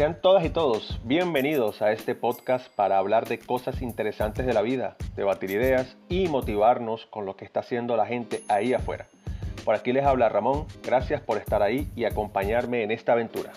Sean todas y todos bienvenidos a este podcast para hablar de cosas interesantes de la vida, debatir ideas y motivarnos con lo que está haciendo la gente ahí afuera. Por aquí les habla Ramón, gracias por estar ahí y acompañarme en esta aventura.